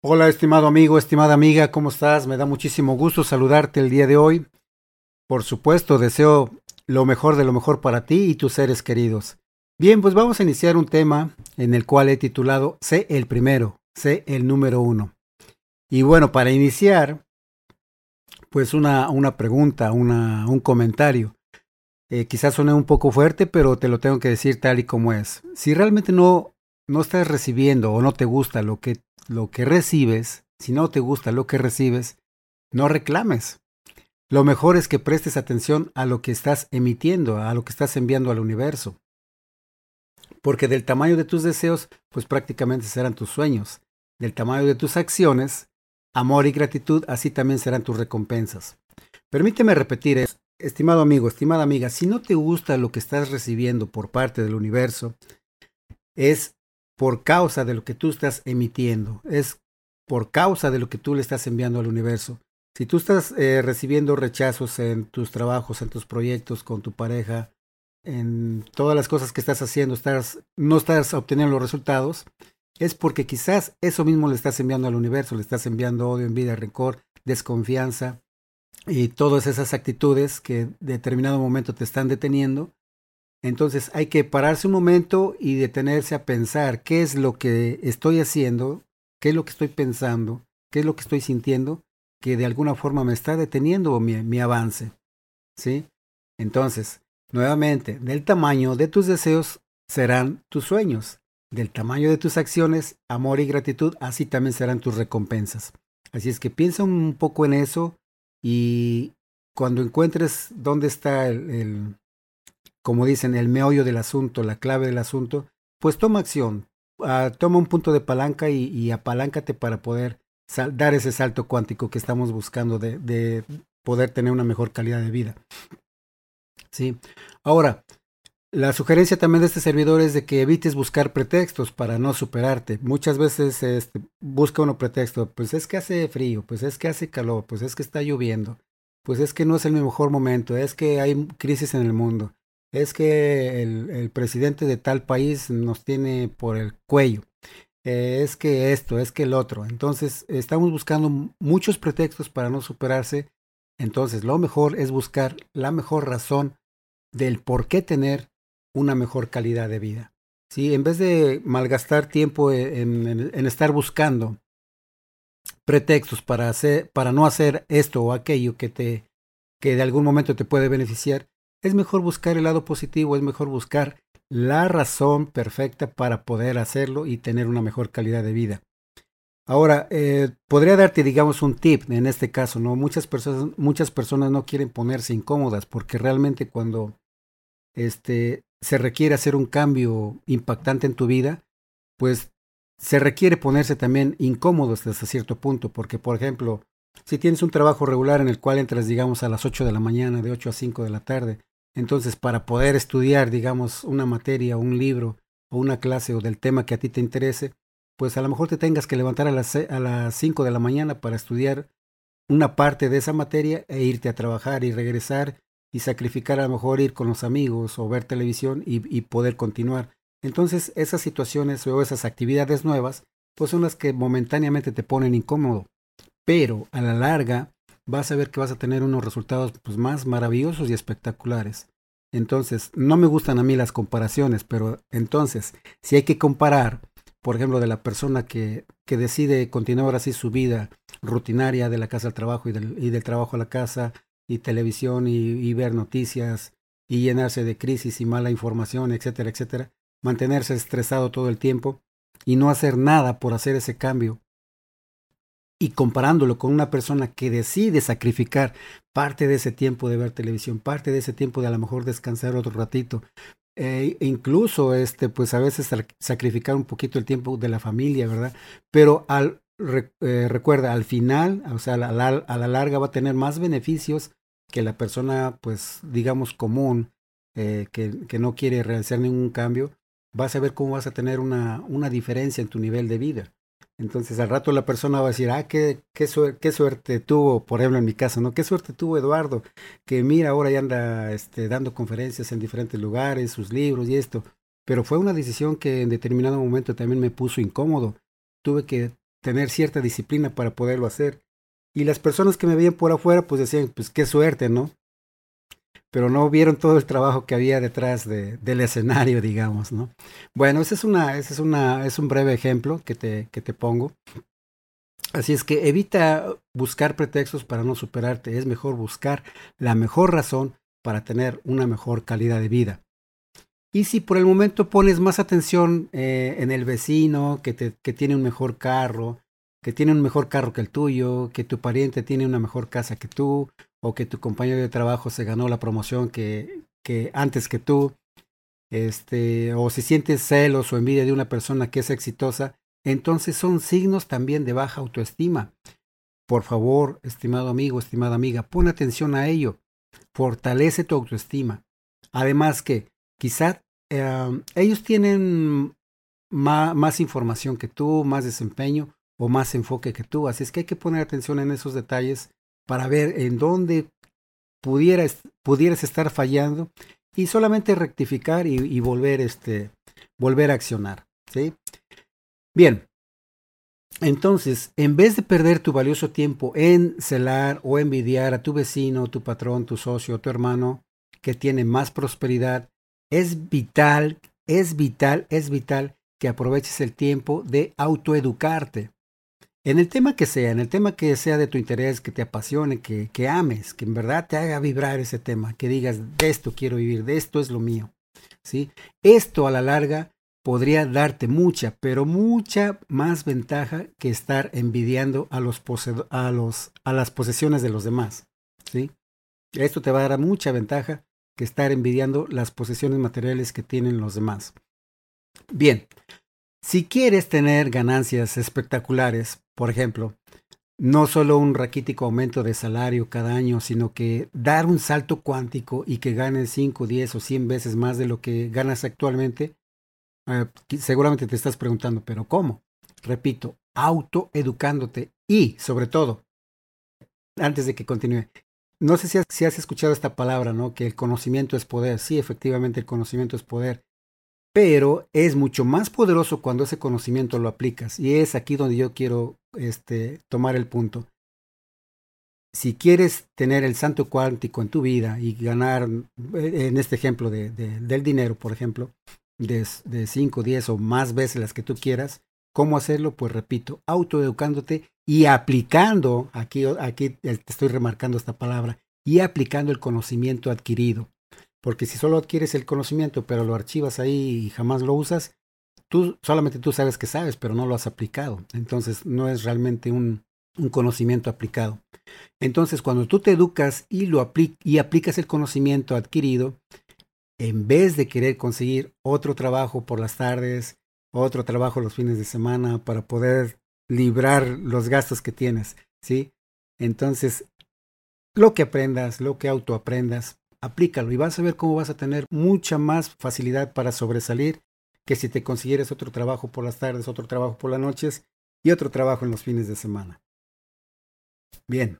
Hola, estimado amigo, estimada amiga, ¿cómo estás? Me da muchísimo gusto saludarte el día de hoy. Por supuesto, deseo lo mejor de lo mejor para ti y tus seres queridos. Bien, pues vamos a iniciar un tema en el cual he titulado Sé el primero, sé el número uno. Y bueno, para iniciar, pues una, una pregunta, una, un comentario. Eh, quizás suene un poco fuerte, pero te lo tengo que decir tal y como es. Si realmente no, no estás recibiendo o no te gusta lo que lo que recibes, si no te gusta lo que recibes, no reclames. Lo mejor es que prestes atención a lo que estás emitiendo, a lo que estás enviando al universo. Porque del tamaño de tus deseos, pues prácticamente serán tus sueños. Del tamaño de tus acciones, amor y gratitud, así también serán tus recompensas. Permíteme repetir esto. Estimado amigo, estimada amiga, si no te gusta lo que estás recibiendo por parte del universo, es por causa de lo que tú estás emitiendo, es por causa de lo que tú le estás enviando al universo. Si tú estás eh, recibiendo rechazos en tus trabajos, en tus proyectos, con tu pareja, en todas las cosas que estás haciendo, estás, no estás obteniendo los resultados, es porque quizás eso mismo le estás enviando al universo, le estás enviando odio, envidia, rencor, desconfianza y todas esas actitudes que en determinado momento te están deteniendo entonces hay que pararse un momento y detenerse a pensar qué es lo que estoy haciendo, qué es lo que estoy pensando, qué es lo que estoy sintiendo, que de alguna forma me está deteniendo mi, avance. ¿Sí? Entonces, nuevamente, del tamaño de tus deseos serán tus sueños, del tamaño de tus acciones, amor y gratitud, así también serán tus recompensas. Así es que piensa un poco en eso y cuando encuentres dónde está el, como dicen, el meollo del asunto, la clave del asunto, pues toma acción, uh, toma un punto de palanca y, y apaláncate para poder dar ese salto cuántico que estamos buscando de, de, poder tener una mejor calidad de vida. Sí. Ahora, la sugerencia también de este servidor es de que evites buscar pretextos para no superarte. Muchas veces este, busca uno pretexto, pues es que hace frío, pues es que hace calor, pues es que está lloviendo, pues es que no es el mejor momento, es que hay crisis en el mundo, es que el, presidente de tal país nos tiene por el cuello. Eh, es que esto, es que el otro. Entonces, estamos buscando muchos pretextos para no superarse. Entonces, lo mejor es buscar la mejor razón del por qué tener una mejor calidad de vida. ¿Sí? En vez de malgastar tiempo en, en, en estar buscando pretextos para, hacer, para no hacer esto o aquello que, te, que de algún momento te puede beneficiar, es mejor buscar el lado positivo, es mejor buscar la razón perfecta para poder hacerlo y tener una mejor calidad de vida. Ahora, eh, podría darte, digamos, un tip en este caso, ¿no? Muchas personas, muchas personas no quieren ponerse incómodas porque realmente cuando este, se requiere hacer un cambio impactante en tu vida, pues se requiere ponerse también incómodos hasta cierto punto, porque, por ejemplo, si tienes un trabajo regular en el cual entras, digamos, a las 8 de la mañana, de 8 a 5 de la tarde, entonces, para poder estudiar, digamos, una materia, un libro o una clase o del tema que a ti te interese, pues a lo mejor te tengas que levantar a las, a las 5 de la mañana para estudiar una parte de esa materia e irte a trabajar y regresar y sacrificar a lo mejor ir con los amigos o ver televisión y, y poder continuar. Entonces, esas situaciones o esas actividades nuevas, pues son las que momentáneamente te ponen incómodo, pero a la larga vas a ver que vas a tener unos resultados pues, más maravillosos y espectaculares. Entonces, no me gustan a mí las comparaciones, pero entonces, si hay que comparar, por ejemplo, de la persona que, que decide continuar así su vida rutinaria de la casa al trabajo y del, y del trabajo a la casa, y televisión y, y ver noticias, y llenarse de crisis y mala información, etcétera, etcétera, mantenerse estresado todo el tiempo y no hacer nada por hacer ese cambio y comparándolo con una persona que decide sacrificar parte de ese tiempo de ver televisión, parte de ese tiempo de a lo mejor descansar otro ratito, eh, e incluso este, pues a veces sacrificar un poquito el tiempo de la familia, ¿verdad? Pero al, eh, recuerda, al final, o sea, a la, a la, larga va a tener más beneficios que la persona, pues, digamos, común, eh, que, que no quiere realizar ningún cambio, vas a ver cómo vas a tener una, una diferencia en tu nivel de vida. Entonces al rato la persona va a decir, ah, qué, qué, qué suerte tuvo, por ejemplo en mi caso, ¿no? Qué suerte tuvo Eduardo, que mira, ahora ya anda este, dando conferencias en diferentes lugares, sus libros y esto. Pero fue una decisión que en determinado momento también me puso incómodo. Tuve que tener cierta disciplina para poderlo hacer. Y las personas que me veían por afuera, pues decían, pues qué suerte, ¿no? Pero no vieron todo el trabajo que había detrás de, del escenario, digamos, ¿no? Bueno, ese es una, ese es una, es un breve ejemplo que te, que te pongo. Así es que evita buscar pretextos para no superarte. Es mejor buscar la mejor razón para tener una mejor calidad de vida. Y si por el momento pones más atención eh, en el vecino que, te, que tiene un mejor carro, que tiene un mejor carro que el tuyo, que tu pariente tiene una mejor casa que tú, o que tu compañero de trabajo se ganó la promoción que, que antes que tú, este, o si sientes celos o envidia de una persona que es exitosa, entonces son signos también de baja autoestima. Por favor, estimado amigo, estimada amiga, pon atención a ello. Fortalece tu autoestima. Además que quizá em, ellos tienen más información que tú, más desempeño o más enfoque que tú. Así es que hay que poner atención en esos detalles para ver en dónde pudieras, pudieras estar fallando y solamente rectificar y, volver, este, volver a accionar. ¿sí? Bien, entonces, en vez de perder tu valioso tiempo en celar o envidiar a tu vecino, tu patrón, tu socio, tu hermano que tiene más prosperidad, es vital, es vital, es vital que aproveches el tiempo de autoeducarte. En el tema que sea, en el tema que sea de tu interés, que te apasione, que, que ames, que en verdad te haga vibrar ese tema, que digas, de esto quiero vivir, de esto es lo mío. ¿sí? Esto a la larga podría darte mucha, pero mucha más ventaja que estar envidiando a, los a, los, a las posesiones de los demás. ¿sí? Esto te va a dar mucha ventaja que estar envidiando las posesiones materiales que tienen los demás. Bien, si quieres tener ganancias espectaculares, por ejemplo, no solo un raquítico aumento de salario cada año, sino que dar un salto cuántico y que ganes 5, 10 o 100 veces más de lo que ganas actualmente, eh, seguramente te estás preguntando, pero ¿cómo? Repito, autoeducándote y, sobre todo, antes de que continúe, no sé si has, si has, escuchado esta palabra, ¿no? Que el conocimiento es poder. Sí, efectivamente, el conocimiento es poder. Pero es mucho más poderoso cuando ese conocimiento lo aplicas. Y es aquí donde yo quiero este, tomar el punto. Si quieres tener el santo cuántico en tu vida y ganar, en este ejemplo de, de, del dinero, por ejemplo, de, de 5, 10 o más veces las que tú quieras. ¿Cómo hacerlo? Pues repito, autoeducándote y aplicando, aquí, aquí te estoy remarcando esta palabra, y aplicando el conocimiento adquirido. Porque si solo adquieres el conocimiento, pero lo archivas ahí y jamás lo usas, tú solamente tú sabes que sabes, pero no lo has aplicado. Entonces no es realmente un, un conocimiento aplicado. Entonces, cuando tú te educas y lo y aplicas el conocimiento adquirido, en vez de querer conseguir otro trabajo por las tardes, otro trabajo los fines de semana para poder librar los gastos que tienes, ¿sí? Entonces, lo que aprendas, lo que autoaprendas, aplícalo y vas a ver cómo vas a tener mucha más facilidad para sobresalir que si te consiguieras otro trabajo por las tardes, otro trabajo por las noches y otro trabajo en los fines de semana. Bien,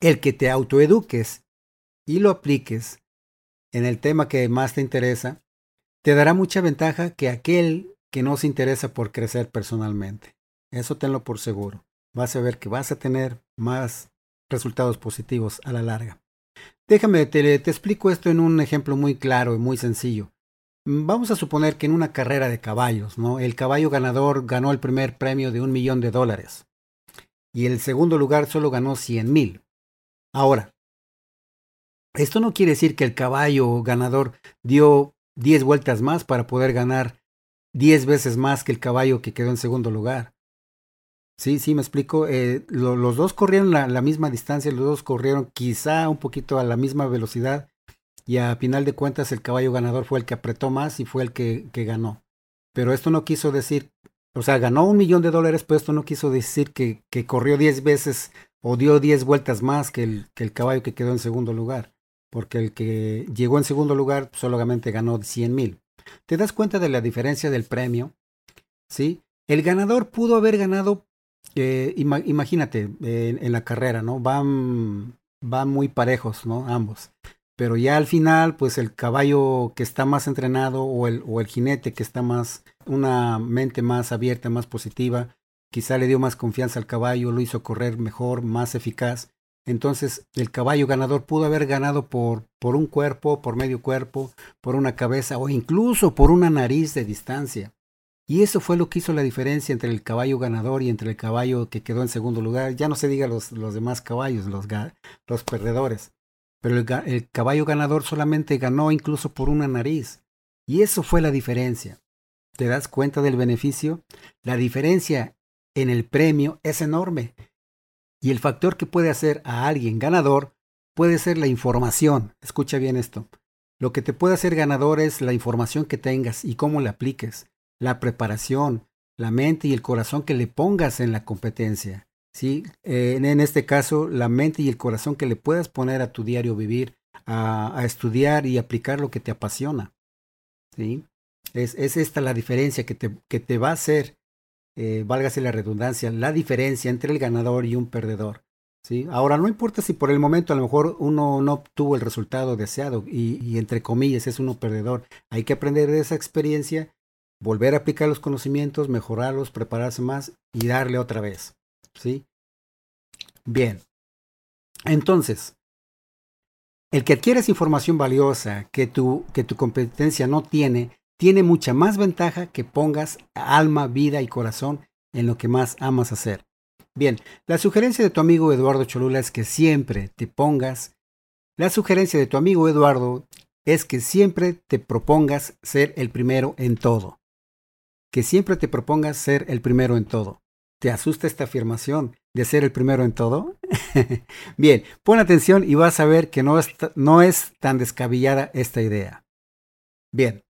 el que te autoeduques y lo apliques en el tema que más te interesa, te dará mucha ventaja que aquel que no se interesa por crecer personalmente. Eso tenlo por seguro. Vas a ver que vas a tener más resultados positivos a la larga. Déjame, te, explico esto en un ejemplo muy claro y muy sencillo. Vamos a suponer que en una carrera de caballos, ¿no? El caballo ganador ganó el primer premio de un millón de dólares y el segundo lugar solo ganó 100 mil. Ahora, esto no quiere decir que el caballo ganador dio 10 vueltas más para poder ganar 10 veces más que el caballo que quedó en segundo lugar. Sí, sí, me explico. Eh, lo, los dos corrieron la, misma distancia, los dos corrieron quizá un poquito a la misma velocidad y a final de cuentas el caballo ganador fue el que apretó más y fue el que, ganó. Pero esto no quiso decir, o sea, ganó un millón de dólares, pero esto no quiso decir que, corrió 10 veces o dio 10 vueltas más que el, que el caballo que quedó en segundo lugar porque el que llegó en segundo lugar solamente ganó 100 mil. ¿Te das cuenta de la diferencia del premio? ¿Sí? El ganador pudo haber ganado, eh, ima imagínate, en la carrera, ¿no? Van, van muy parejos, ¿no? Ambos. Pero ya al final, pues el caballo que está más entrenado o el, o el jinete que está más, una mente más abierta, más positiva, quizá le dio más confianza al caballo, lo hizo correr mejor, más eficaz. Entonces el caballo ganador pudo haber ganado por, por un cuerpo, por medio cuerpo, por una cabeza o incluso por una nariz de distancia. Y eso fue lo que hizo la diferencia entre el caballo ganador y entre el caballo que quedó en segundo lugar. Ya no se diga los, los demás caballos, los, los perdedores. Pero el, el caballo ganador solamente ganó incluso por una nariz. Y eso fue la diferencia. ¿Te das cuenta del beneficio? La diferencia en el premio es enorme. Y el factor que puede hacer a alguien ganador puede ser la información. Escucha bien esto. Lo que te puede hacer ganador es la información que tengas y cómo la apliques, la preparación, la mente y el corazón que le pongas en la competencia. ¿sí? En este caso, la mente y el corazón que le puedas poner a tu diario vivir, a, estudiar y aplicar lo que te apasiona. ¿sí? Es, es esta la diferencia que te, que te va a hacer eh, válgase la redundancia, la diferencia entre el ganador y un perdedor. ¿sí? Ahora, no importa si por el momento a lo mejor uno no obtuvo el resultado deseado y, y entre comillas es uno perdedor. Hay que aprender de esa experiencia, volver a aplicar los conocimientos, mejorarlos, prepararse más y darle otra vez. ¿sí? Bien. Entonces, el que adquieres información valiosa que tu, que tu competencia no tiene, tiene mucha más ventaja que pongas alma, vida y corazón en lo que más amas hacer. Bien, la sugerencia de tu amigo Eduardo Cholula es que siempre te pongas, la sugerencia de tu amigo Eduardo es que siempre te propongas ser el primero en todo. Que siempre te propongas ser el primero en todo. ¿Te asusta esta afirmación de ser el primero en todo? Bien, pon atención y vas a ver que no es, no es tan descabellada esta idea. Bien,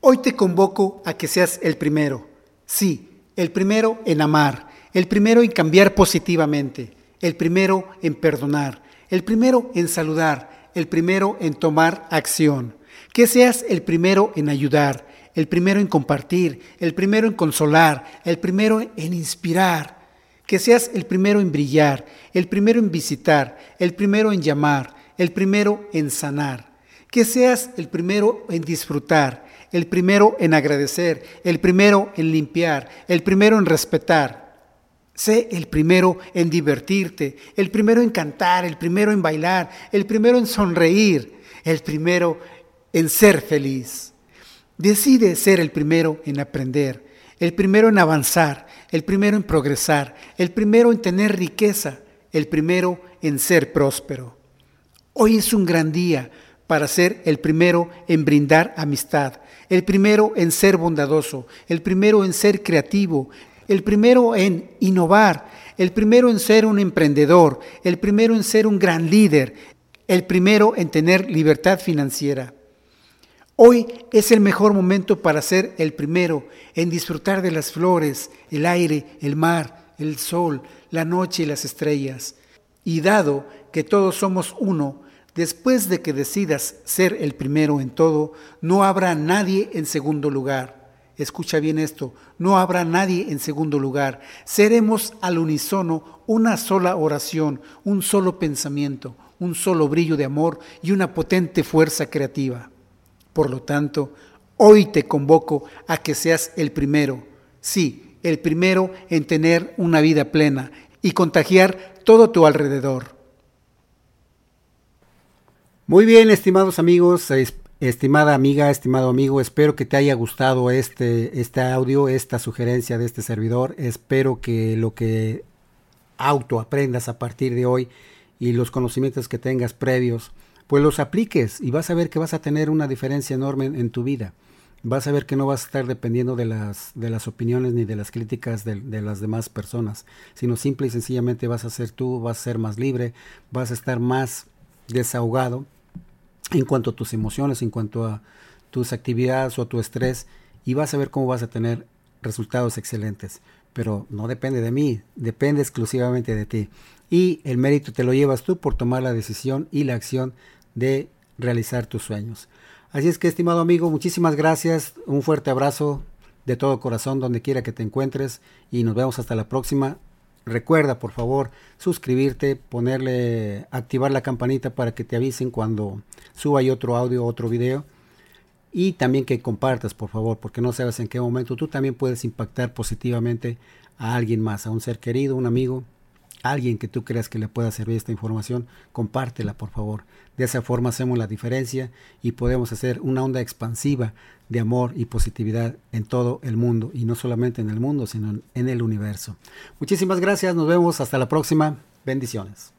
Hoy te convoco a que seas el primero. Sí, el primero en amar, el primero en cambiar positivamente, el primero en perdonar, el primero en saludar, el primero en tomar acción. Que seas el primero en ayudar, el primero en compartir, el primero en consolar, el primero en inspirar. Que seas el primero en brillar, el primero en visitar, el primero en llamar, el primero en sanar. Que seas el primero en disfrutar, el primero en agradecer, el primero en limpiar, el primero en respetar. Sé el primero en divertirte, el primero en cantar, el primero en bailar, el primero en sonreír, el primero en ser feliz. Decide ser el primero en aprender, el primero en avanzar, el primero en progresar, el primero en tener riqueza, el primero en ser próspero. Hoy es un gran día para ser el primero en brindar amistad, el primero en ser bondadoso, el primero en ser creativo, el primero en innovar, el primero en ser un emprendedor, el primero en ser un gran líder, el primero en tener libertad financiera. Hoy es el mejor momento para ser el primero en disfrutar de las flores, el aire, el mar, el sol, la noche y las estrellas. Y dado que todos somos uno, Después de que decidas ser el primero en todo, no habrá nadie en segundo lugar. Escucha bien esto, no habrá nadie en segundo lugar. Seremos al unísono una sola oración, un solo pensamiento, un solo brillo de amor y una potente fuerza creativa. Por lo tanto, hoy te convoco a que seas el primero, sí, el primero en tener una vida plena y contagiar todo tu alrededor. Muy bien, estimados amigos, estimada amiga, estimado amigo, espero que te haya gustado este, este audio, esta sugerencia de este servidor. Espero que lo que auto aprendas a partir de hoy y los conocimientos que tengas previos, pues los apliques y vas a ver que vas a tener una diferencia enorme en, tu vida. Vas a ver que no vas a estar dependiendo de las, de las opiniones ni de las críticas de, de las demás personas, sino simple y sencillamente vas a ser tú, vas a ser más libre, vas a estar más desahogado en cuanto a tus emociones, en cuanto a tus actividades o a tu estrés y vas a ver cómo vas a tener resultados excelentes. Pero no depende de mí, depende exclusivamente de ti. Y el mérito te lo llevas tú por tomar la decisión y la acción de realizar tus sueños. Así es que, estimado amigo, muchísimas gracias. Un fuerte abrazo de todo corazón donde quiera que te encuentres y nos vemos hasta la próxima. Recuerda, por favor, suscribirte, ponerle, activar la campanita para que te avisen cuando suba otro audio, otro video. y también que compartas, por favor, porque no sabes en qué momento tú también puedes impactar positivamente a alguien más, a un ser querido, un amigo, alguien que tú creas que le pueda servir esta información, compártela, por favor. De esa forma hacemos la diferencia y podemos hacer una onda expansiva de amor y positividad en todo el mundo, y no solamente en el mundo, sino en el universo. Muchísimas gracias, nos vemos hasta la próxima. Bendiciones.